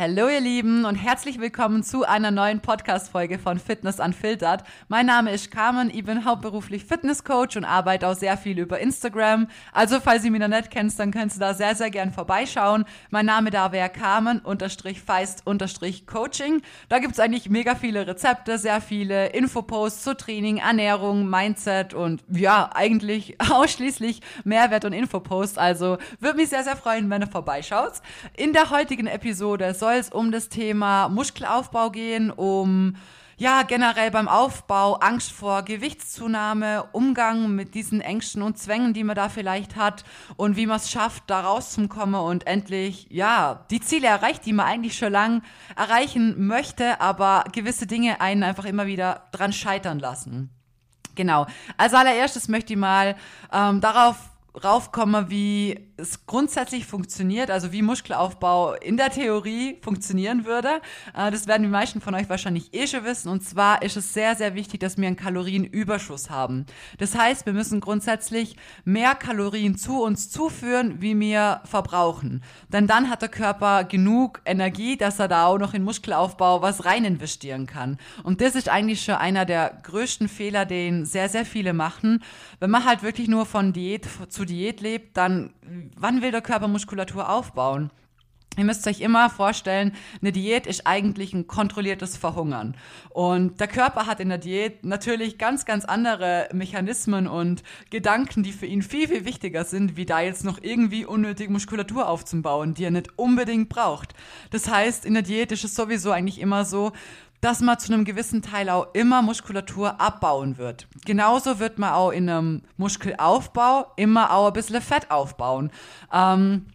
Hallo ihr Lieben und herzlich willkommen zu einer neuen Podcast-Folge von Fitness Unfiltered. Mein Name ist Carmen, ich bin hauptberuflich Fitnesscoach und arbeite auch sehr viel über Instagram. Also falls ihr mich noch nicht kennst, dann könnt ihr da sehr, sehr gern vorbeischauen. Mein Name da wäre Carmen unterstrich Feist unterstrich Coaching. Da gibt's eigentlich mega viele Rezepte, sehr viele Infoposts zu Training, Ernährung, Mindset und ja, eigentlich ausschließlich Mehrwert und Infoposts. Also würde mich sehr, sehr freuen, wenn ihr vorbeischaut. In der heutigen Episode soll soll es um das Thema Muskelaufbau gehen, um ja, generell beim Aufbau, Angst vor Gewichtszunahme, Umgang mit diesen Ängsten und Zwängen, die man da vielleicht hat und wie man es schafft, da rauszukommen und endlich, ja, die Ziele erreicht, die man eigentlich schon lang erreichen möchte, aber gewisse Dinge einen einfach immer wieder dran scheitern lassen. Genau. Als allererstes möchte ich mal ähm, darauf raufkomme, wie es grundsätzlich funktioniert, also wie Muskelaufbau in der Theorie funktionieren würde. Äh, das werden die meisten von euch wahrscheinlich eh schon wissen. Und zwar ist es sehr, sehr wichtig, dass wir einen Kalorienüberschuss haben. Das heißt, wir müssen grundsätzlich mehr Kalorien zu uns zuführen, wie wir verbrauchen. Denn dann hat der Körper genug Energie, dass er da auch noch in Muskelaufbau was rein investieren kann. Und das ist eigentlich schon einer der größten Fehler, den sehr, sehr viele machen. Wenn man halt wirklich nur von Diät zu Diät lebt, dann wann will der Körper Muskulatur aufbauen? Ihr müsst euch immer vorstellen, eine Diät ist eigentlich ein kontrolliertes Verhungern. Und der Körper hat in der Diät natürlich ganz, ganz andere Mechanismen und Gedanken, die für ihn viel, viel wichtiger sind, wie da jetzt noch irgendwie unnötig Muskulatur aufzubauen, die er nicht unbedingt braucht. Das heißt, in der Diät ist es sowieso eigentlich immer so, dass man zu einem gewissen Teil auch immer Muskulatur abbauen wird. Genauso wird man auch in einem Muskelaufbau immer auch ein bisschen Fett aufbauen. Ähm,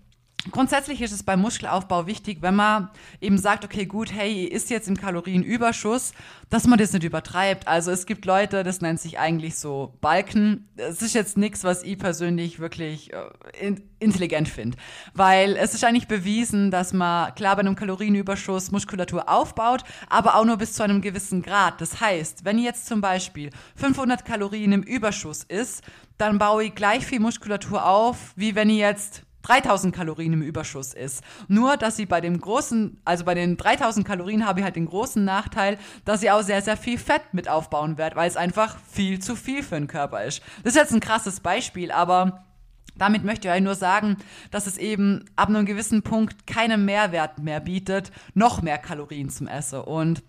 Grundsätzlich ist es beim Muskelaufbau wichtig, wenn man eben sagt, okay, gut, hey, ihr isst jetzt im Kalorienüberschuss, dass man das nicht übertreibt. Also es gibt Leute, das nennt sich eigentlich so Balken. Es ist jetzt nichts, was ich persönlich wirklich äh, intelligent finde. Weil es ist eigentlich bewiesen, dass man klar bei einem Kalorienüberschuss Muskulatur aufbaut, aber auch nur bis zu einem gewissen Grad. Das heißt, wenn jetzt zum Beispiel 500 Kalorien im Überschuss ist, dann baue ich gleich viel Muskulatur auf, wie wenn ich jetzt 3000 Kalorien im Überschuss ist. Nur, dass sie bei dem großen, also bei den 3000 Kalorien habe ich halt den großen Nachteil, dass sie auch sehr, sehr viel Fett mit aufbauen wird, weil es einfach viel zu viel für den Körper ist. Das ist jetzt ein krasses Beispiel, aber damit möchte ich euch nur sagen, dass es eben ab einem gewissen Punkt keinen Mehrwert mehr bietet, noch mehr Kalorien zum Essen. Und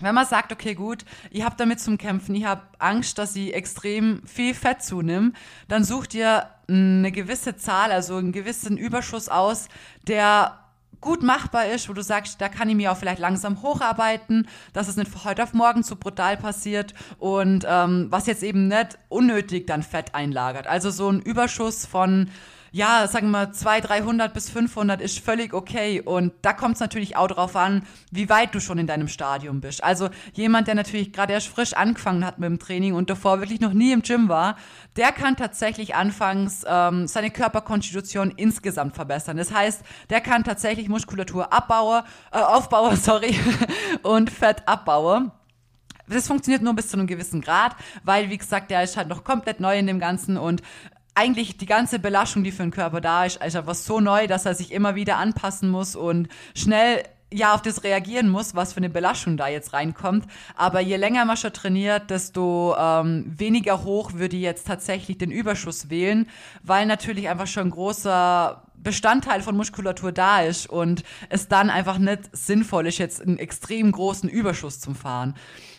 wenn man sagt, okay, gut, ich habe damit zum Kämpfen, ich habe Angst, dass ich extrem viel Fett zunehme, dann sucht ihr eine gewisse Zahl, also einen gewissen Überschuss aus, der gut machbar ist, wo du sagst, da kann ich mir auch vielleicht langsam hocharbeiten, dass es nicht von heute auf morgen zu brutal passiert und ähm, was jetzt eben nicht unnötig dann Fett einlagert. Also so ein Überschuss von ja, sagen wir 200, 300 bis 500 ist völlig okay. Und da kommt es natürlich auch darauf an, wie weit du schon in deinem Stadium bist. Also jemand, der natürlich gerade erst frisch angefangen hat mit dem Training und davor wirklich noch nie im Gym war, der kann tatsächlich anfangs ähm, seine Körperkonstitution insgesamt verbessern. Das heißt, der kann tatsächlich Muskulatur abbauen, äh, aufbauen, sorry, und Fett abbauen. Das funktioniert nur bis zu einem gewissen Grad, weil, wie gesagt, der ist halt noch komplett neu in dem Ganzen und eigentlich die ganze Belastung, die für den Körper da ist, ist einfach so neu, dass er sich immer wieder anpassen muss und schnell ja auf das reagieren muss, was für eine Belastung da jetzt reinkommt. Aber je länger man schon trainiert, desto ähm, weniger hoch würde ich jetzt tatsächlich den Überschuss wählen, weil natürlich einfach schon ein großer Bestandteil von Muskulatur da ist und es dann einfach nicht sinnvoll ist, jetzt einen extrem großen Überschuss zu fahren.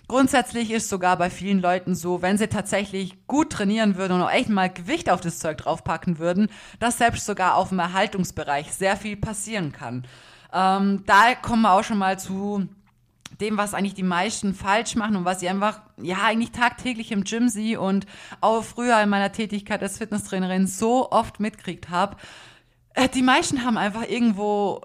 Grundsätzlich ist sogar bei vielen Leuten so, wenn sie tatsächlich gut trainieren würden und auch echt mal Gewicht auf das Zeug draufpacken würden, dass selbst sogar auf dem Erhaltungsbereich sehr viel passieren kann. Ähm, da kommen wir auch schon mal zu dem, was eigentlich die meisten falsch machen und was ich einfach, ja, eigentlich tagtäglich im Gym sehe und auch früher in meiner Tätigkeit als Fitnesstrainerin so oft mitkriegt habe. Äh, die meisten haben einfach irgendwo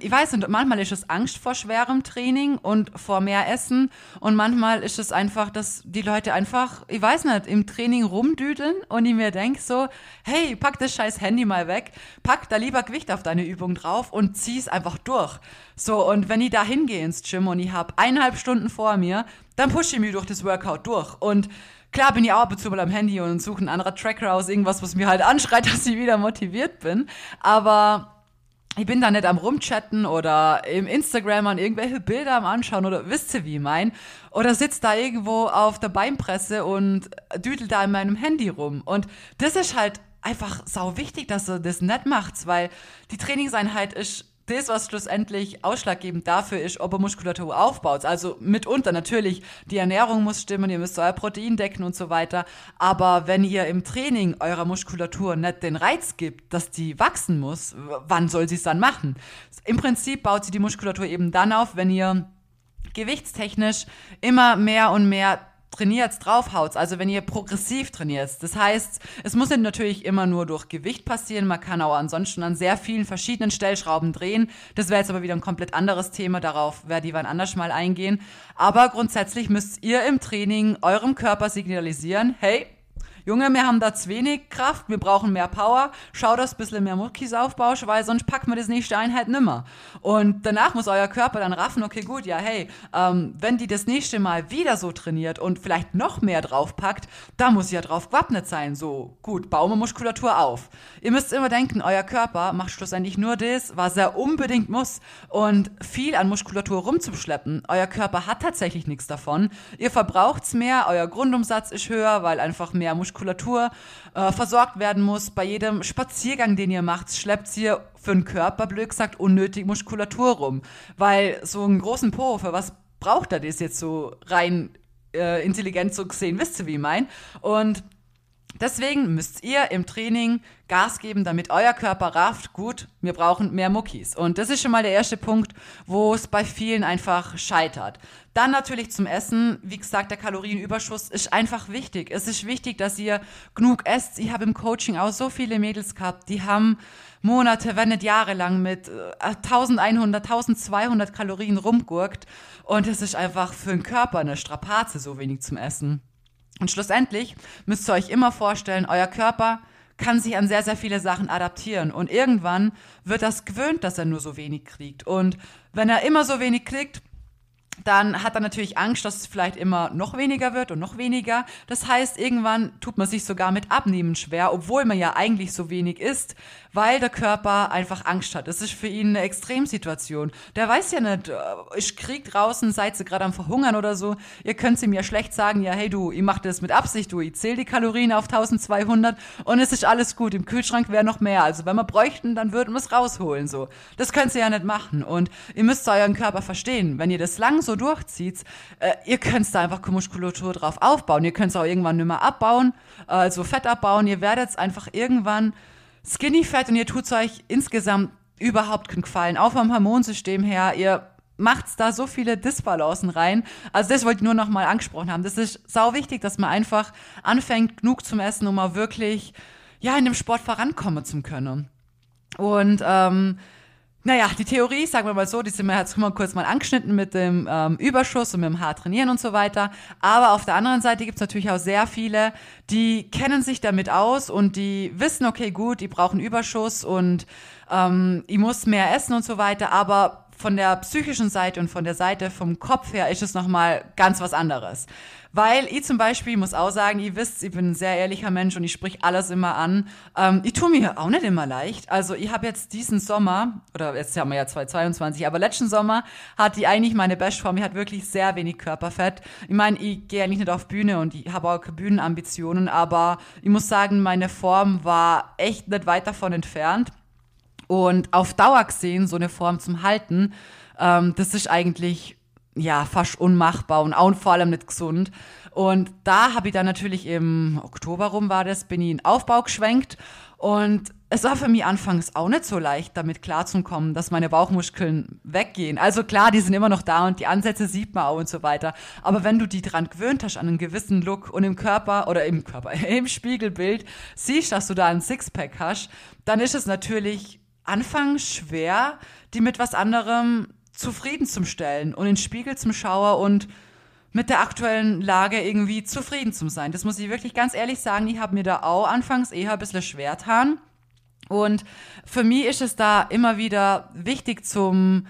ich weiß nicht, manchmal ist es Angst vor schwerem Training und vor mehr Essen und manchmal ist es einfach, dass die Leute einfach, ich weiß nicht, im Training rumdüdeln und ich mir denke so, hey, pack das scheiß Handy mal weg, pack da lieber Gewicht auf deine Übung drauf und zieh es einfach durch. So, und wenn ich da hingehe ins Gym und ich habe eineinhalb Stunden vor mir, dann pushe ich mich durch das Workout durch und Klar bin ich auch ab und zu mal am Handy und suche einen anderen Tracker aus, irgendwas, was mir halt anschreit, dass ich wieder motiviert bin. Aber ich bin da nicht am Rumchatten oder im Instagram an irgendwelche Bilder am Anschauen oder wisst ihr, wie ich mein? Oder sitzt da irgendwo auf der Beinpresse und düdelt da in meinem Handy rum. Und das ist halt einfach sau wichtig, dass du das nicht macht, weil die Trainingseinheit ist das, was schlussendlich ausschlaggebend dafür ist, ob er Muskulatur aufbaut. Also mitunter natürlich, die Ernährung muss stimmen, ihr müsst euer Protein decken und so weiter. Aber wenn ihr im Training eurer Muskulatur nicht den Reiz gibt, dass die wachsen muss, wann soll sie es dann machen? Im Prinzip baut sie die Muskulatur eben dann auf, wenn ihr gewichtstechnisch immer mehr und mehr trainiert, draufhaut, also wenn ihr progressiv trainiert. Das heißt, es muss natürlich immer nur durch Gewicht passieren, man kann auch ansonsten an sehr vielen verschiedenen Stellschrauben drehen. Das wäre jetzt aber wieder ein komplett anderes Thema, darauf werde ich wann anders mal eingehen. Aber grundsätzlich müsst ihr im Training eurem Körper signalisieren, hey, Junge, wir haben da zu wenig Kraft, wir brauchen mehr Power, schau, dass ein bisschen mehr Muckis aufbaust, weil sonst packen wir das nächste Einheit nimmer. Und danach muss euer Körper dann raffen, okay, gut, ja, hey, ähm, wenn die das nächste Mal wieder so trainiert und vielleicht noch mehr draufpackt, da muss ja drauf gewappnet sein. So, gut, wir Muskulatur auf. Ihr müsst immer denken, euer Körper macht schlussendlich nur das, was er unbedingt muss. Und viel an Muskulatur rumzuschleppen, euer Körper hat tatsächlich nichts davon. Ihr verbraucht's mehr, euer Grundumsatz ist höher, weil einfach mehr Muskulatur Muskulatur äh, versorgt werden muss. Bei jedem Spaziergang, den ihr macht, schleppt ihr für den Körper, blöd gesagt, unnötig Muskulatur rum. Weil so einen großen Po, für was braucht er das jetzt so rein äh, intelligent so gesehen? Wisst ihr, wie ich mein? Und Deswegen müsst ihr im Training Gas geben, damit euer Körper rafft, gut, wir brauchen mehr Muckis. Und das ist schon mal der erste Punkt, wo es bei vielen einfach scheitert. Dann natürlich zum Essen. Wie gesagt, der Kalorienüberschuss ist einfach wichtig. Es ist wichtig, dass ihr genug esst. Ich habe im Coaching auch so viele Mädels gehabt, die haben Monate, wenn nicht Jahre lang mit 1100, äh, 1200 Kalorien rumgurkt. Und es ist einfach für den Körper eine Strapaze, so wenig zum Essen. Und schlussendlich müsst ihr euch immer vorstellen, euer Körper kann sich an sehr, sehr viele Sachen adaptieren. Und irgendwann wird das gewöhnt, dass er nur so wenig kriegt. Und wenn er immer so wenig kriegt, dann hat er natürlich Angst, dass es vielleicht immer noch weniger wird und noch weniger. Das heißt, irgendwann tut man sich sogar mit Abnehmen schwer, obwohl man ja eigentlich so wenig isst, weil der Körper einfach Angst hat. Das ist für ihn eine Extremsituation. Der weiß ja nicht, äh, ich krieg draußen, seid ihr gerade am Verhungern oder so. Ihr könnt ihm ja schlecht sagen, ja, hey du, ich mach das mit Absicht, du, ich zähle die Kalorien auf 1200 und es ist alles gut. Im Kühlschrank wäre noch mehr. Also wenn wir bräuchten, dann würden wir es rausholen, so. Das könnt ihr ja nicht machen. Und ihr müsst euren Körper verstehen. Wenn ihr das so durchzieht, äh, ihr könnt da einfach Muskulatur drauf aufbauen. Ihr könnt es auch irgendwann nicht mehr abbauen, also Fett abbauen. Ihr werdet einfach irgendwann Skinny Fat und ihr tut euch insgesamt überhaupt keinen Gefallen. Auch vom Hormonsystem her, ihr macht's da so viele Disbalancen rein. Also das wollte ich nur noch mal angesprochen haben. Das ist sau wichtig, dass man einfach anfängt, genug zum Essen, um mal wirklich ja in dem Sport vorankommen zu können. Und ähm, naja, die Theorie, sagen wir mal so, die sind wir jetzt mal kurz mal angeschnitten mit dem ähm, Überschuss und mit dem hart trainieren und so weiter. Aber auf der anderen Seite gibt's natürlich auch sehr viele, die kennen sich damit aus und die wissen, okay, gut, die brauchen Überschuss und ähm, ich muss mehr essen und so weiter. Aber von der psychischen Seite und von der Seite vom Kopf her ist es nochmal ganz was anderes. Weil ich zum Beispiel muss auch sagen, ihr wisst, ich bin ein sehr ehrlicher Mensch und ich sprich alles immer an. Ähm, ich tue mir auch nicht immer leicht. Also ich habe jetzt diesen Sommer, oder jetzt haben wir ja 2022, aber letzten Sommer hat die eigentlich meine Bestform. Ich hat wirklich sehr wenig Körperfett. Ich meine, ich gehe eigentlich nicht auf Bühne und ich habe auch Bühnenambitionen, aber ich muss sagen, meine Form war echt nicht weit davon entfernt. Und auf Dauer gesehen, so eine Form zum Halten, ähm, das ist eigentlich ja fast unmachbar und auch vor allem nicht gesund. Und da habe ich dann natürlich im Oktober rum war das, bin ich in Aufbau geschwenkt und es war für mich anfangs auch nicht so leicht, damit klarzukommen, dass meine Bauchmuskeln weggehen. Also klar, die sind immer noch da und die Ansätze sieht man auch und so weiter. Aber wenn du die dran gewöhnt hast an einen gewissen Look und im Körper oder im Körper, im Spiegelbild siehst, dass du da ein Sixpack hast, dann ist es natürlich anfangs schwer, die mit was anderem zufrieden zum Stellen und in den Spiegel zum Schauer und mit der aktuellen Lage irgendwie zufrieden zu sein. Das muss ich wirklich ganz ehrlich sagen. Ich habe mir da auch anfangs eher ein bisschen schwer getan. Und für mich ist es da immer wieder wichtig zum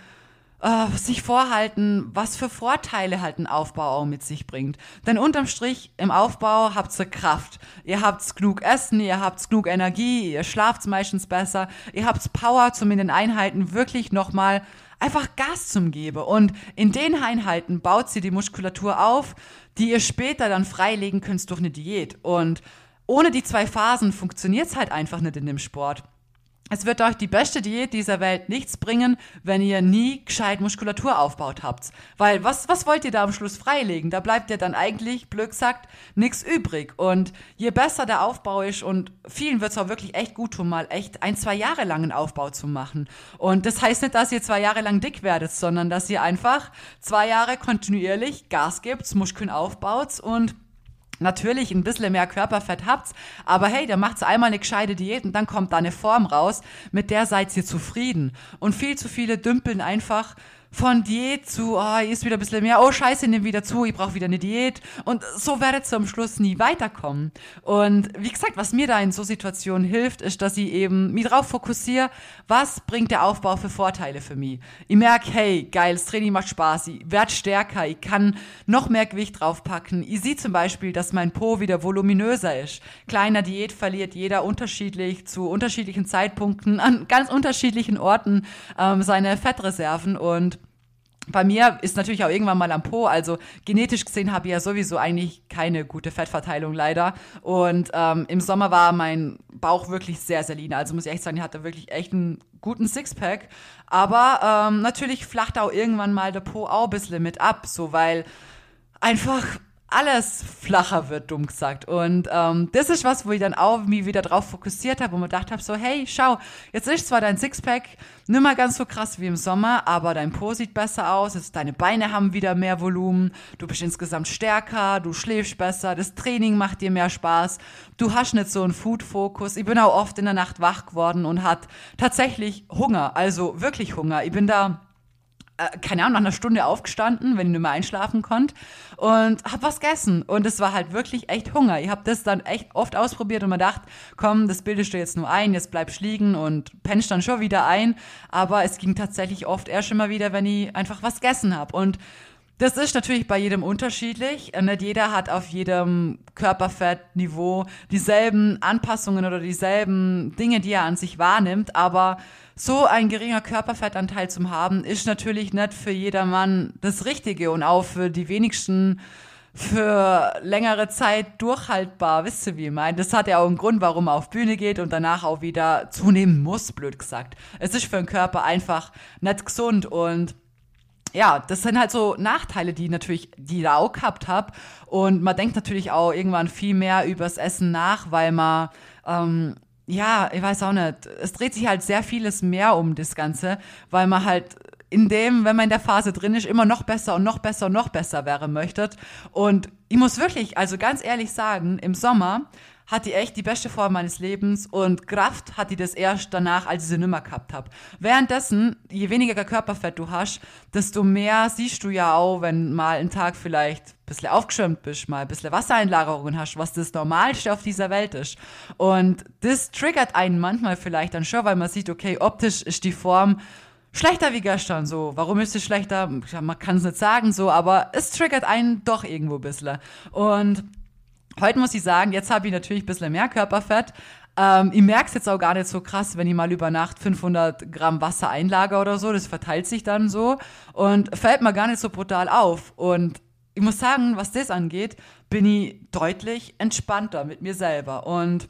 äh, sich vorhalten, was für Vorteile halt ein Aufbau auch mit sich bringt. Denn unterm Strich im Aufbau habt ihr Kraft. Ihr habt genug Essen, ihr habt genug Energie, ihr schlaft meistens besser, ihr habt Power, zum in den Einheiten wirklich nochmal einfach Gas zum Geben. Und in den Einheiten baut sie die Muskulatur auf, die ihr später dann freilegen könnt durch eine Diät. Und ohne die zwei Phasen funktioniert es halt einfach nicht in dem Sport. Es wird euch die beste Diät dieser Welt nichts bringen, wenn ihr nie gescheit Muskulatur aufbaut habt. Weil was, was wollt ihr da am Schluss freilegen? Da bleibt ja dann eigentlich, blöd gesagt, nichts übrig. Und je besser der Aufbau ist und vielen wird es auch wirklich echt gut tun, mal echt ein, zwei Jahre lang einen Aufbau zu machen. Und das heißt nicht, dass ihr zwei Jahre lang dick werdet, sondern dass ihr einfach zwei Jahre kontinuierlich Gas gebt, Muskeln aufbaut und natürlich ein bisschen mehr Körperfett habt, aber hey, da macht's einmal eine gescheite Diät und dann kommt da eine Form raus, mit der seid ihr zufrieden. Und viel zu viele dümpeln einfach von Diät zu, oh, ist wieder ein bisschen mehr, oh scheiße, nimm wieder zu, ich brauche wieder eine Diät. Und so werdet ihr am Schluss nie weiterkommen. Und wie gesagt, was mir da in so Situationen hilft, ist, dass ich eben mich drauf fokussiere, was bringt der Aufbau für Vorteile für mich. Ich merke, hey, geil, das Training macht Spaß, ich werde stärker, ich kann noch mehr Gewicht draufpacken. Ich sehe zum Beispiel, dass mein Po wieder voluminöser ist. Kleiner Diät verliert jeder unterschiedlich zu unterschiedlichen Zeitpunkten an ganz unterschiedlichen Orten ähm, seine Fettreserven und bei mir ist natürlich auch irgendwann mal am Po, also genetisch gesehen habe ich ja sowieso eigentlich keine gute Fettverteilung leider. Und ähm, im Sommer war mein Bauch wirklich sehr, sehr lean. Also muss ich echt sagen, ich hatte wirklich echt einen guten Sixpack. Aber ähm, natürlich flacht auch irgendwann mal der Po auch ein bisschen mit ab, so weil einfach alles flacher wird, dumm gesagt. Und ähm, das ist was, wo ich dann auch mich wieder drauf fokussiert habe und mir gedacht habe, so, hey, schau, jetzt ist zwar dein Sixpack nicht mehr ganz so krass wie im Sommer, aber dein Po sieht besser aus, jetzt deine Beine haben wieder mehr Volumen, du bist insgesamt stärker, du schläfst besser, das Training macht dir mehr Spaß, du hast nicht so einen Food-Fokus. Ich bin auch oft in der Nacht wach geworden und hat tatsächlich Hunger, also wirklich Hunger. Ich bin da keine Ahnung, nach einer Stunde aufgestanden, wenn ich nicht mehr einschlafen konnte und habe was gegessen. Und es war halt wirklich echt Hunger. Ich habe das dann echt oft ausprobiert und mir gedacht, komm, das bildest du jetzt nur ein, jetzt bleibst liegen und pennst dann schon wieder ein. Aber es ging tatsächlich oft erst immer wieder, wenn ich einfach was gegessen habe. Und das ist natürlich bei jedem unterschiedlich. Nicht jeder hat auf jedem Körperfettniveau dieselben Anpassungen oder dieselben Dinge, die er an sich wahrnimmt. Aber so ein geringer Körperfettanteil zu haben, ist natürlich nicht für jedermann das Richtige und auch für die wenigsten für längere Zeit durchhaltbar. Wisst ihr, wie ich meine? Das hat ja auch einen Grund, warum er auf Bühne geht und danach auch wieder zunehmen muss, blöd gesagt. Es ist für den Körper einfach nicht gesund und ja, das sind halt so Nachteile, die natürlich, die ich da auch gehabt habe. Und man denkt natürlich auch irgendwann viel mehr übers Essen nach, weil man, ähm, ja, ich weiß auch nicht, es dreht sich halt sehr vieles mehr um das Ganze, weil man halt in dem, wenn man in der Phase drin ist, immer noch besser und noch besser und noch besser wäre möchtet. Und ich muss wirklich, also ganz ehrlich sagen, im Sommer hat die echt die beste Form meines Lebens und Kraft hat die das erst danach, als ich sie nimmer gehabt habe. Währenddessen, je weniger Körperfett du hast, desto mehr siehst du ja auch, wenn mal ein Tag vielleicht ein bisschen aufgeschirmt bist, mal ein bisschen Wassereinlagerungen hast, was das Normalste auf dieser Welt ist. Und das triggert einen manchmal vielleicht dann schon, weil man sieht, okay, optisch ist die Form schlechter wie gestern, so. Warum ist es schlechter? Man kann es nicht sagen, so, aber es triggert einen doch irgendwo ein bisschen. Und Heute muss ich sagen, jetzt habe ich natürlich ein bisschen mehr Körperfett. Ähm, ich merke es jetzt auch gar nicht so krass, wenn ich mal über Nacht 500 Gramm Wasser einlager oder so. Das verteilt sich dann so und fällt mir gar nicht so brutal auf. Und ich muss sagen, was das angeht, bin ich deutlich entspannter mit mir selber. Und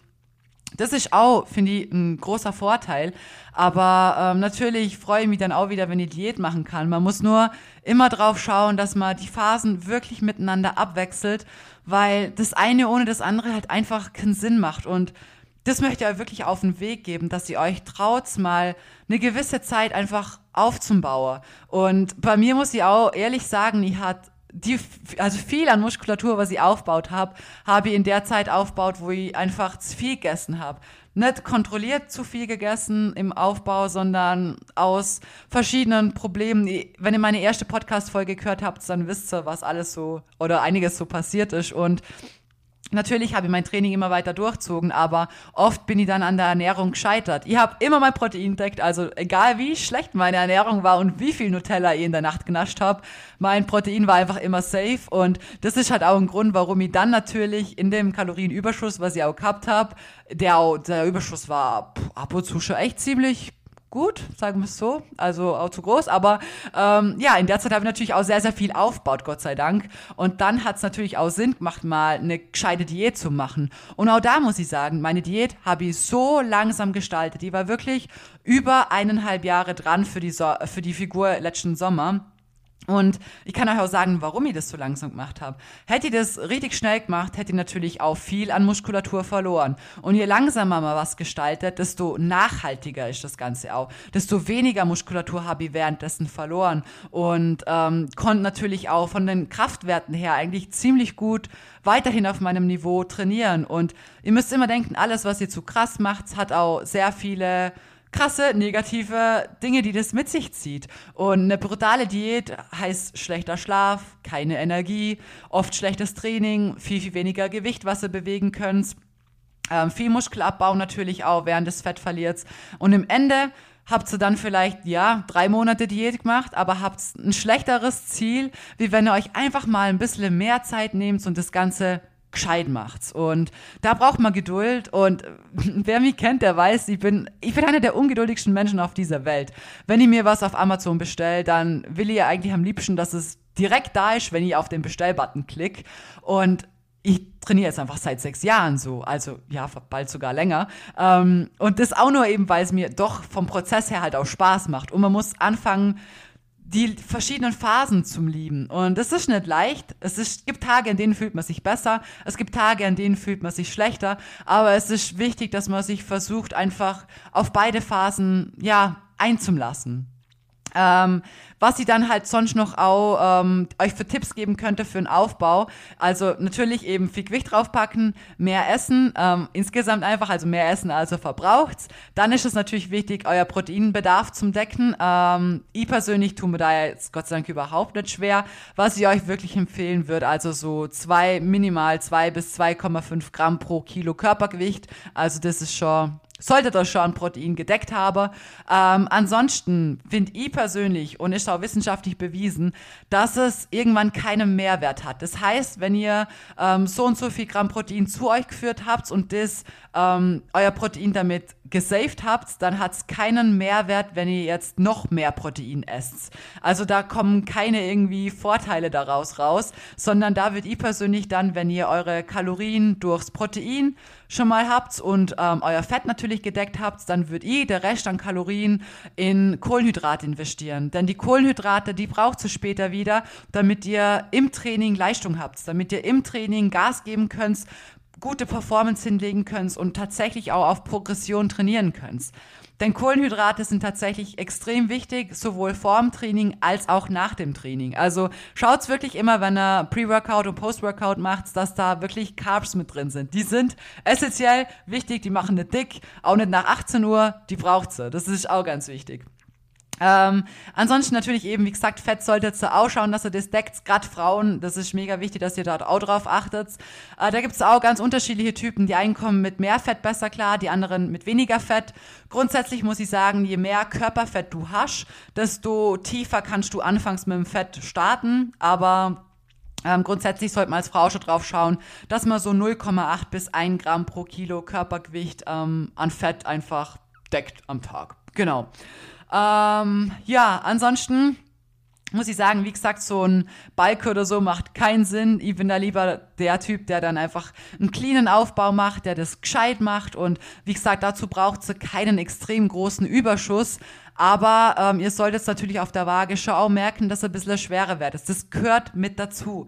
das ist auch, finde ich, ein großer Vorteil. Aber ähm, natürlich freue ich mich dann auch wieder, wenn ich Diät machen kann. Man muss nur immer drauf schauen, dass man die Phasen wirklich miteinander abwechselt, weil das eine ohne das andere halt einfach keinen Sinn macht. Und das möchte ich euch wirklich auf den Weg geben, dass ihr euch traut, mal eine gewisse Zeit einfach aufzubauen. Und bei mir muss ich auch ehrlich sagen, ich hatte die, also viel an Muskulatur, was ich aufgebaut habe, habe ich in der Zeit aufgebaut, wo ich einfach zu viel gegessen habe. Nicht kontrolliert zu viel gegessen im Aufbau, sondern aus verschiedenen Problemen. Wenn ihr meine erste Podcast-Folge gehört habt, dann wisst ihr, was alles so oder einiges so passiert ist. Und Natürlich habe ich mein Training immer weiter durchzogen, aber oft bin ich dann an der Ernährung gescheitert. Ich habe immer mein Protein entdeckt, also egal wie schlecht meine Ernährung war und wie viel Nutella ich in der Nacht genascht habe, mein Protein war einfach immer safe und das ist halt auch ein Grund, warum ich dann natürlich in dem Kalorienüberschuss, was ich auch gehabt habe, der, der Überschuss war ab und zu schon echt ziemlich gut, sagen wir es so, also auch zu groß, aber ähm, ja, in der Zeit habe ich natürlich auch sehr, sehr viel aufgebaut, Gott sei Dank. Und dann hat es natürlich auch Sinn gemacht, mal eine gescheite Diät zu machen. Und auch da muss ich sagen, meine Diät habe ich so langsam gestaltet. Die war wirklich über eineinhalb Jahre dran für die, so für die Figur letzten Sommer. Und ich kann euch auch sagen, warum ich das so langsam gemacht habe. Hätte ich das richtig schnell gemacht, hätte ich natürlich auch viel an Muskulatur verloren. Und je langsamer man was gestaltet, desto nachhaltiger ist das Ganze auch. Desto weniger Muskulatur habe ich währenddessen verloren. Und ähm, konnte natürlich auch von den Kraftwerten her eigentlich ziemlich gut weiterhin auf meinem Niveau trainieren. Und ihr müsst immer denken, alles, was ihr zu krass macht, hat auch sehr viele krasse negative Dinge, die das mit sich zieht. Und eine brutale Diät heißt schlechter Schlaf, keine Energie, oft schlechtes Training, viel, viel weniger Gewicht, was ihr bewegen könnt. Ähm, viel Muskelabbau natürlich auch während des Fettverlierens. Und im Ende habt ihr dann vielleicht, ja, drei Monate Diät gemacht, aber habt ein schlechteres Ziel, wie wenn ihr euch einfach mal ein bisschen mehr Zeit nehmt und das Ganze gescheit macht's. Und da braucht man Geduld. Und wer mich kennt, der weiß, ich bin, ich bin einer der ungeduldigsten Menschen auf dieser Welt. Wenn ich mir was auf Amazon bestelle, dann will ich ja eigentlich am liebsten, dass es direkt da ist, wenn ich auf den Bestellbutton klicke. Und ich trainiere jetzt einfach seit sechs Jahren so, also ja, bald sogar länger. Ähm, und das auch nur eben, weil es mir doch vom Prozess her halt auch Spaß macht. Und man muss anfangen, die verschiedenen Phasen zum Lieben. Und es ist nicht leicht. Es ist, gibt Tage, in denen fühlt man sich besser. Es gibt Tage, in denen fühlt man sich schlechter. Aber es ist wichtig, dass man sich versucht, einfach auf beide Phasen, ja, einzulassen. Ähm, was sie dann halt sonst noch auch ähm, euch für Tipps geben könnte für den Aufbau. Also natürlich eben viel Gewicht draufpacken, mehr essen, ähm, insgesamt einfach, also mehr essen, als ihr verbraucht. Dann ist es natürlich wichtig, euer Proteinbedarf zum Decken. Ähm, ich persönlich tue mir da jetzt Gott sei Dank überhaupt nicht schwer. Was ich euch wirklich empfehlen würde, also so zwei, minimal zwei bis 2,5 Gramm pro Kilo Körpergewicht. Also das ist schon solltet ihr schon Protein gedeckt haben. Ähm, ansonsten finde ich persönlich und ist auch wissenschaftlich bewiesen, dass es irgendwann keinen Mehrwert hat. Das heißt, wenn ihr ähm, so und so viel Gramm Protein zu euch geführt habt und das ähm, euer Protein damit gesaved habt, dann hat es keinen Mehrwert, wenn ihr jetzt noch mehr Protein esst. Also da kommen keine irgendwie Vorteile daraus raus, sondern da wird ihr persönlich dann, wenn ihr eure Kalorien durchs Protein schon mal habt und ähm, euer Fett natürlich gedeckt habt, dann wird ihr der Rest an Kalorien in Kohlenhydrate investieren. Denn die Kohlenhydrate, die braucht ihr später wieder, damit ihr im Training Leistung habt, damit ihr im Training Gas geben könnt, gute Performance hinlegen könnt und tatsächlich auch auf Progression trainieren könnt. Denn Kohlenhydrate sind tatsächlich extrem wichtig, sowohl vor dem Training als auch nach dem Training. Also schaut's wirklich immer, wenn ihr Pre-Workout und Post-Workout macht, dass da wirklich Carbs mit drin sind. Die sind essentiell wichtig, die machen nicht dick, auch nicht nach 18 Uhr, die braucht sie. Das ist auch ganz wichtig. Ähm, ansonsten natürlich eben, wie gesagt, Fett solltet ihr auch schauen, dass ihr das deckt. Gerade Frauen, das ist mega wichtig, dass ihr dort auch drauf achtet. Äh, da es auch ganz unterschiedliche Typen. Die einen kommen mit mehr Fett besser klar, die anderen mit weniger Fett. Grundsätzlich muss ich sagen, je mehr Körperfett du hast, desto tiefer kannst du anfangs mit dem Fett starten. Aber ähm, grundsätzlich sollte man als Frau schon drauf schauen, dass man so 0,8 bis 1 Gramm pro Kilo Körpergewicht ähm, an Fett einfach deckt am Tag. Genau. Ähm, ja, ansonsten muss ich sagen, wie gesagt, so ein Balk oder so macht keinen Sinn. Ich bin da lieber der Typ, der dann einfach einen cleanen Aufbau macht, der das gescheit macht. Und wie gesagt, dazu braucht es keinen extrem großen Überschuss. Aber ähm, ihr solltet natürlich auf der Waage schon auch merken, dass ihr ein bisschen schwerer werdet. Das gehört mit dazu.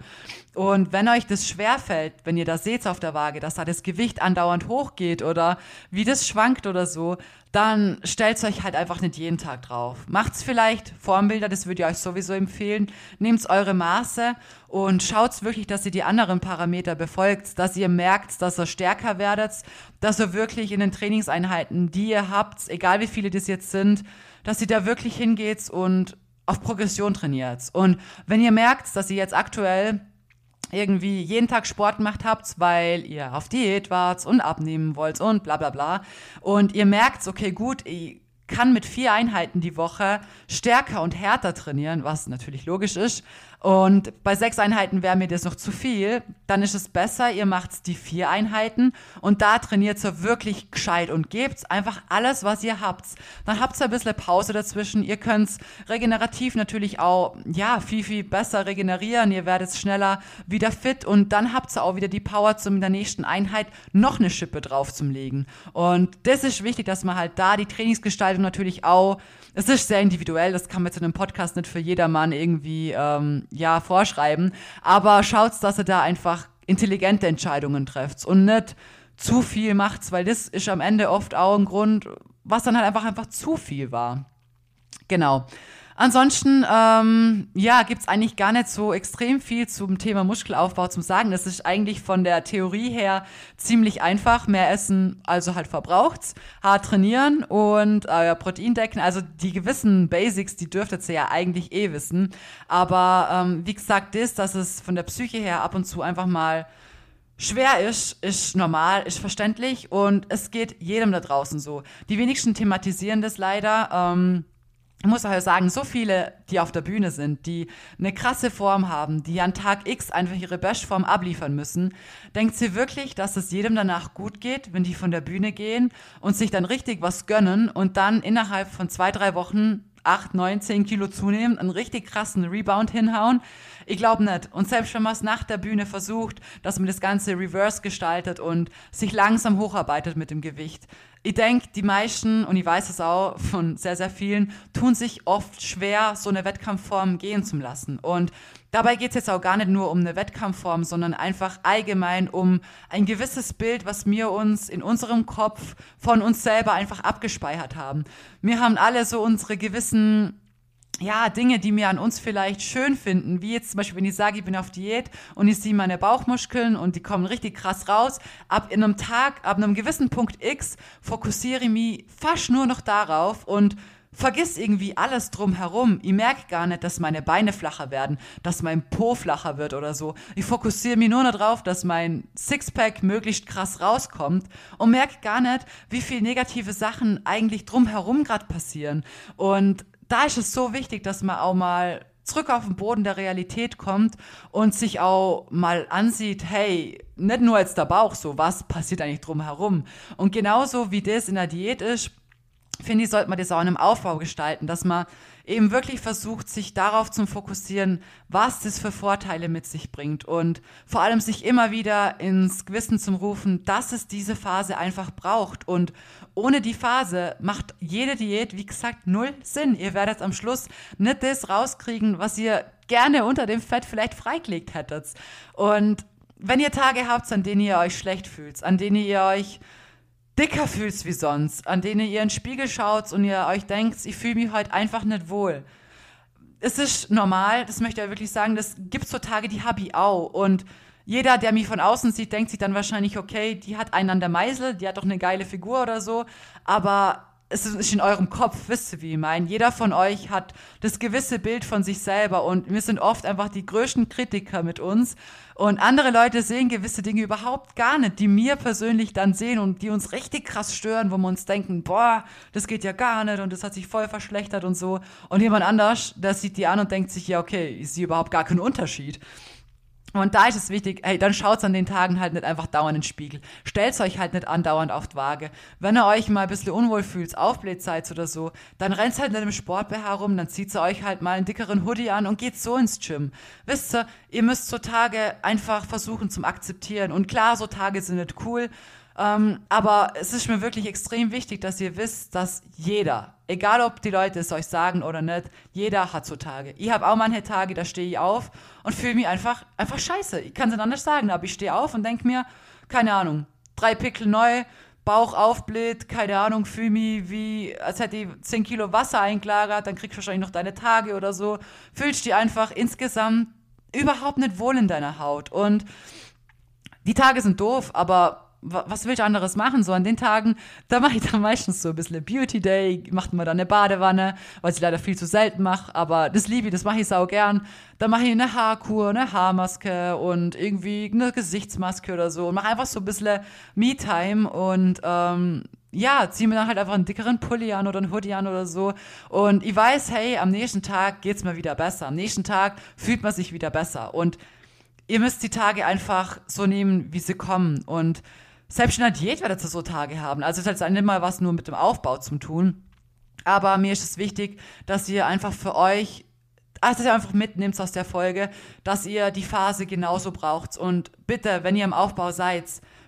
Und wenn euch das schwerfällt, wenn ihr das seht auf der Waage, dass da das Gewicht andauernd hochgeht oder wie das schwankt oder so, dann stellt euch halt einfach nicht jeden Tag drauf. Macht's vielleicht Formbilder, das würde ich euch sowieso empfehlen. Nehmt eure Maße und schaut wirklich, dass ihr die anderen Parameter befolgt, dass ihr merkt, dass ihr stärker werdet, dass ihr wirklich in den Trainingseinheiten, die ihr habt, egal wie viele das jetzt sind, dass ihr da wirklich hingeht und auf Progression trainiert. Und wenn ihr merkt, dass ihr jetzt aktuell irgendwie jeden Tag Sport gemacht habt, weil ihr auf Diät wart und abnehmen wollt und bla bla bla. Und ihr merkt, okay, gut, ich kann mit vier Einheiten die Woche stärker und härter trainieren, was natürlich logisch ist. Und bei sechs Einheiten wäre mir das noch zu viel. Dann ist es besser, ihr macht die vier Einheiten und da trainiert ihr wirklich gescheit und gebt einfach alles, was ihr habt. Dann habt ihr ein bisschen Pause dazwischen. Ihr könnt regenerativ natürlich auch, ja, viel, viel besser regenerieren. Ihr werdet schneller wieder fit und dann habt ihr auch wieder die Power, zum in der nächsten Einheit noch eine Schippe drauf zu legen. Und das ist wichtig, dass man halt da die Trainingsgestaltung natürlich auch es ist sehr individuell, das kann man in einem Podcast nicht für jedermann irgendwie ähm, ja, vorschreiben. Aber schaut, dass ihr da einfach intelligente Entscheidungen trefft und nicht zu viel macht's, weil das ist am Ende oft auch ein Grund, was dann halt einfach einfach zu viel war. Genau. Ansonsten, ähm, ja, gibt's eigentlich gar nicht so extrem viel zum Thema Muskelaufbau zum Sagen. Das ist eigentlich von der Theorie her ziemlich einfach. Mehr essen, also halt verbraucht's. Hart trainieren und äh, Protein decken. Also die gewissen Basics, die dürftet ihr ja eigentlich eh wissen. Aber ähm, wie gesagt, ist, dass es von der Psyche her ab und zu einfach mal schwer ist, ist normal, ist verständlich und es geht jedem da draußen so. Die wenigsten thematisieren das leider. Ähm, ich muss auch sagen, so viele, die auf der Bühne sind, die eine krasse Form haben, die an Tag X einfach ihre Bestform abliefern müssen, denkt sie wirklich, dass es jedem danach gut geht, wenn die von der Bühne gehen und sich dann richtig was gönnen und dann innerhalb von zwei, drei Wochen acht, neun, zehn Kilo zunehmen, einen richtig krassen Rebound hinhauen. Ich glaube nicht. Und selbst wenn man es nach der Bühne versucht, dass man das Ganze reverse gestaltet und sich langsam hocharbeitet mit dem Gewicht, ich denke, die meisten, und ich weiß es auch von sehr, sehr vielen, tun sich oft schwer, so eine Wettkampfform gehen zu lassen. Und dabei geht es jetzt auch gar nicht nur um eine Wettkampfform, sondern einfach allgemein um ein gewisses Bild, was wir uns in unserem Kopf von uns selber einfach abgespeichert haben. Wir haben alle so unsere gewissen ja, Dinge, die mir an uns vielleicht schön finden, wie jetzt zum Beispiel, wenn ich sage, ich bin auf Diät und ich sehe meine Bauchmuskeln und die kommen richtig krass raus, ab in einem Tag, ab einem gewissen Punkt X fokussiere ich mich fast nur noch darauf und vergiss irgendwie alles drumherum. Ich merke gar nicht, dass meine Beine flacher werden, dass mein Po flacher wird oder so. Ich fokussiere mich nur noch darauf, dass mein Sixpack möglichst krass rauskommt und merke gar nicht, wie viel negative Sachen eigentlich drumherum gerade passieren. Und da ist es so wichtig, dass man auch mal zurück auf den Boden der Realität kommt und sich auch mal ansieht, hey, nicht nur jetzt der Bauch, so was passiert eigentlich drumherum. Und genauso wie das in der Diät ist, finde ich, sollte man das auch in einem Aufbau gestalten, dass man eben wirklich versucht, sich darauf zu fokussieren, was das für Vorteile mit sich bringt und vor allem sich immer wieder ins Gewissen zum Rufen, dass es diese Phase einfach braucht und ohne die Phase macht jede Diät, wie gesagt, null Sinn. Ihr werdet am Schluss nicht das rauskriegen, was ihr gerne unter dem Fett vielleicht freigelegt hättet. Und wenn ihr Tage habt, an denen ihr euch schlecht fühlt, an denen ihr euch dicker fühlt wie sonst, an denen ihr in den Spiegel schaut und ihr euch denkt, ich fühle mich heute einfach nicht wohl. Es ist normal, das möchte ich wirklich sagen, das gibt so Tage, die habe ich auch. Und jeder, der mich von außen sieht, denkt sich dann wahrscheinlich, okay, die hat einen an der Meisel, die hat doch eine geile Figur oder so. Aber es ist in eurem Kopf, wisst ihr, wie ich meine. Jeder von euch hat das gewisse Bild von sich selber und wir sind oft einfach die größten Kritiker mit uns. Und andere Leute sehen gewisse Dinge überhaupt gar nicht, die mir persönlich dann sehen und die uns richtig krass stören, wo wir uns denken, boah, das geht ja gar nicht und das hat sich voll verschlechtert und so. Und jemand anders, der sieht die an und denkt sich, ja, okay, ich sehe überhaupt gar keinen Unterschied. Und da ist es wichtig, hey, dann schaut's an den Tagen halt nicht einfach dauernd in den Spiegel. Stellt's euch halt nicht andauernd auf die Waage. Wenn ihr euch mal ein bisschen unwohl fühlt, aufbläht seid oder so, dann rennt halt nicht im Sport rum, dann zieht ihr euch halt mal einen dickeren Hoodie an und geht so ins Gym. Wisst ihr, ihr müsst so Tage einfach versuchen zum Akzeptieren. Und klar, so Tage sind nicht cool, ähm, aber es ist mir wirklich extrem wichtig, dass ihr wisst, dass jeder, egal ob die Leute es euch sagen oder nicht, jeder hat so Tage. Ich habe auch manche Tage, da stehe ich auf und fühle mich einfach, einfach scheiße. Ich kann es nicht anders sagen, aber ich stehe auf und denke mir, keine Ahnung, drei Pickel neu, Bauch aufbläht, keine Ahnung, fühle mich wie, als hätte ich 10 Kilo Wasser eingelagert, dann kriegst du wahrscheinlich noch deine Tage oder so. Fühlst dich einfach insgesamt überhaupt nicht wohl in deiner Haut. Und die Tage sind doof, aber was will ich anderes machen? So an den Tagen, da mache ich dann meistens so ein bisschen Beauty Day, macht mir dann eine Badewanne, was ich leider viel zu selten mache, aber das liebe ich, das mache ich sau gern. Dann mache ich eine Haarkur, eine Haarmaske und irgendwie eine Gesichtsmaske oder so und mache einfach so ein bisschen Me-Time und ähm, ja, zieh mir dann halt einfach einen dickeren Pulli an oder einen Hoodie an oder so. Und ich weiß, hey, am nächsten Tag geht's mir wieder besser. Am nächsten Tag fühlt man sich wieder besser. Und ihr müsst die Tage einfach so nehmen, wie sie kommen. Und selbst in der Diät werdet ihr so Tage haben. Also es hat jetzt nicht mal was nur mit dem Aufbau zu tun. Aber mir ist es wichtig, dass ihr einfach für euch, also dass ihr einfach mitnehmt aus der Folge, dass ihr die Phase genauso braucht. Und bitte, wenn ihr im Aufbau seid,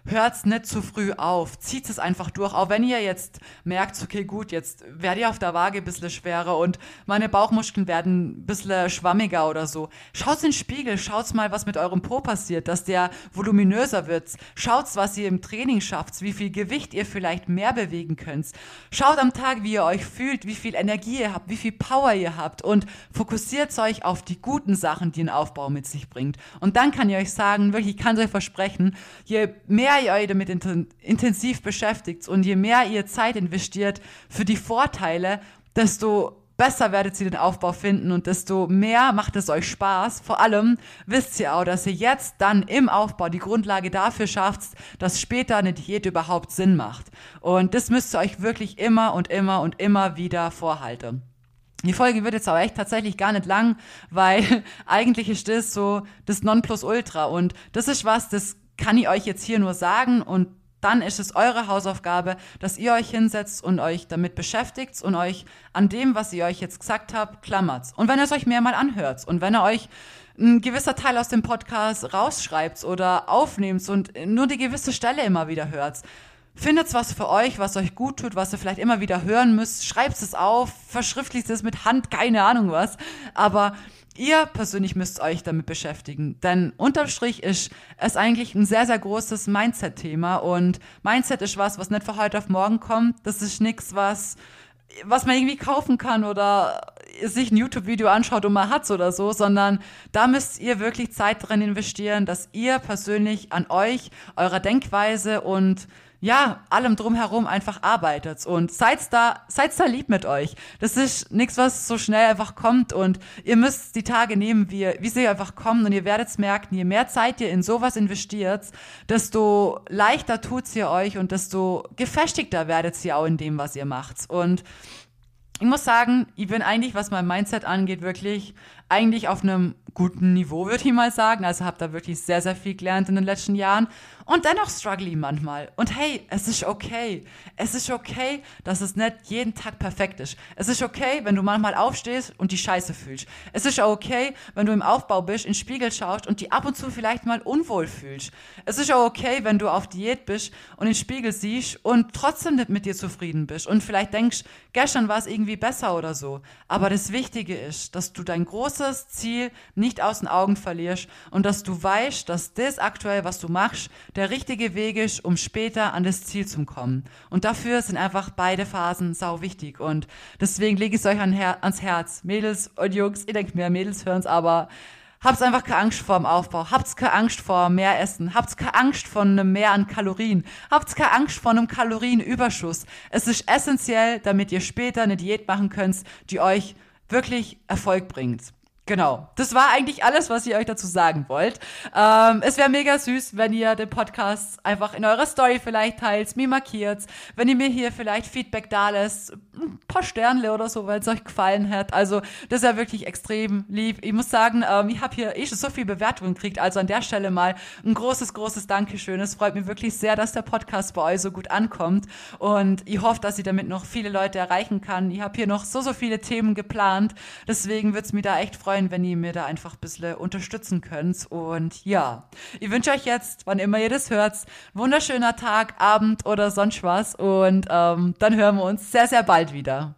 hört's nicht zu früh auf. Zieht es einfach durch. Auch wenn ihr jetzt merkt, okay, gut, jetzt werde ich auf der Waage ein bisschen schwerer und meine Bauchmuskeln werden ein bisschen schwammiger oder so. Schaut's in den Spiegel, schaut's mal, was mit eurem Po passiert, dass der voluminöser wird. Schaut's, was ihr im Training schafft, wie viel Gewicht ihr vielleicht mehr bewegen könnt. Schaut am Tag, wie ihr euch fühlt, wie viel Energie ihr habt, wie viel Power ihr habt und fokussiert euch auf die guten Sachen, die ein Aufbau mit sich bringt. Und dann kann ich euch sagen, wirklich, ich kann euch versprechen, je mehr ihr euch damit intensiv beschäftigt und je mehr ihr Zeit investiert für die Vorteile, desto besser werdet ihr den Aufbau finden und desto mehr macht es euch Spaß. Vor allem wisst ihr auch, dass ihr jetzt dann im Aufbau die Grundlage dafür schafft, dass später eine Diät überhaupt Sinn macht. Und das müsst ihr euch wirklich immer und immer und immer wieder vorhalten. Die Folge wird jetzt aber echt tatsächlich gar nicht lang, weil eigentlich ist das so das Nonplusultra und das ist was, das kann ich euch jetzt hier nur sagen und dann ist es eure Hausaufgabe, dass ihr euch hinsetzt und euch damit beschäftigt und euch an dem, was ich euch jetzt gesagt habe, klammert. Und wenn ihr es euch mehr mal anhört und wenn ihr euch ein gewisser Teil aus dem Podcast rausschreibt oder aufnehmt und nur die gewisse Stelle immer wieder hört, findet was für euch, was euch gut tut, was ihr vielleicht immer wieder hören müsst, schreibt es auf, verschriftlicht es mit Hand, keine Ahnung was, aber Ihr persönlich müsst euch damit beschäftigen, denn unterm Strich ist es eigentlich ein sehr, sehr großes Mindset-Thema und Mindset ist was, was nicht von heute auf morgen kommt. Das ist nichts, was, was man irgendwie kaufen kann oder sich ein YouTube-Video anschaut und man hat's oder so, sondern da müsst ihr wirklich Zeit drin investieren, dass ihr persönlich an euch, eurer Denkweise und ja, allem drumherum einfach arbeitet und seid da, seid da lieb mit euch. Das ist nichts, was so schnell einfach kommt und ihr müsst die Tage nehmen, wie, wie sie einfach kommen und ihr werdet merken, je mehr Zeit ihr in sowas investiert, desto leichter tut's ihr euch und desto gefestigter werdet ihr auch in dem, was ihr macht. Und ich muss sagen, ich bin eigentlich, was mein Mindset angeht, wirklich eigentlich auf einem guten Niveau, würde ich mal sagen. Also habe da wirklich sehr, sehr viel gelernt in den letzten Jahren. Und dennoch struggle ich manchmal. Und hey, es ist okay. Es ist okay, dass es nicht jeden Tag perfekt ist. Es ist okay, wenn du manchmal aufstehst und die Scheiße fühlst. Es ist okay, wenn du im Aufbau bist, in den Spiegel schaust und die ab und zu vielleicht mal unwohl fühlst. Es ist okay, wenn du auf Diät bist und den Spiegel siehst und trotzdem nicht mit dir zufrieden bist und vielleicht denkst, gestern war es irgendwie besser oder so. Aber das Wichtige ist, dass du dein großes Ziel nicht aus den Augen verlierst und dass du weißt, dass das aktuell, was du machst, der richtige Weg ist, um später an das Ziel zu kommen. Und dafür sind einfach beide Phasen sau wichtig. Und deswegen lege ich es euch an Her ans Herz. Mädels und Jungs, ich denke mir, Mädels hören es, aber Habt einfach keine Angst vor dem Aufbau. Habt keine Angst vor mehr Essen. Habt keine Angst vor einem Mehr an Kalorien. Habt keine Angst vor einem Kalorienüberschuss. Es ist essentiell, damit ihr später eine Diät machen könnt, die euch wirklich Erfolg bringt. Genau. Das war eigentlich alles, was ihr euch dazu sagen wollt. Ähm, es wäre mega süß, wenn ihr den Podcast einfach in eurer Story vielleicht teilt, mir markiert, wenn ihr mir hier vielleicht Feedback da lässt, ein paar Sternle oder so, weil es euch gefallen hat. Also, das ja wirklich extrem lieb. Ich muss sagen, ähm, ich habe hier eh schon so viel Bewertungen gekriegt. Also an der Stelle mal ein großes, großes Dankeschön. Es freut mich wirklich sehr, dass der Podcast bei euch so gut ankommt. Und ich hoffe, dass ich damit noch viele Leute erreichen kann. Ich habe hier noch so, so viele Themen geplant. Deswegen würde es mich da echt freuen, freuen, wenn ihr mir da einfach ein bisschen unterstützen könnt. Und ja, ich wünsche euch jetzt, wann immer ihr das hört, wunderschöner Tag, Abend oder sonst was. Und ähm, dann hören wir uns sehr, sehr bald wieder.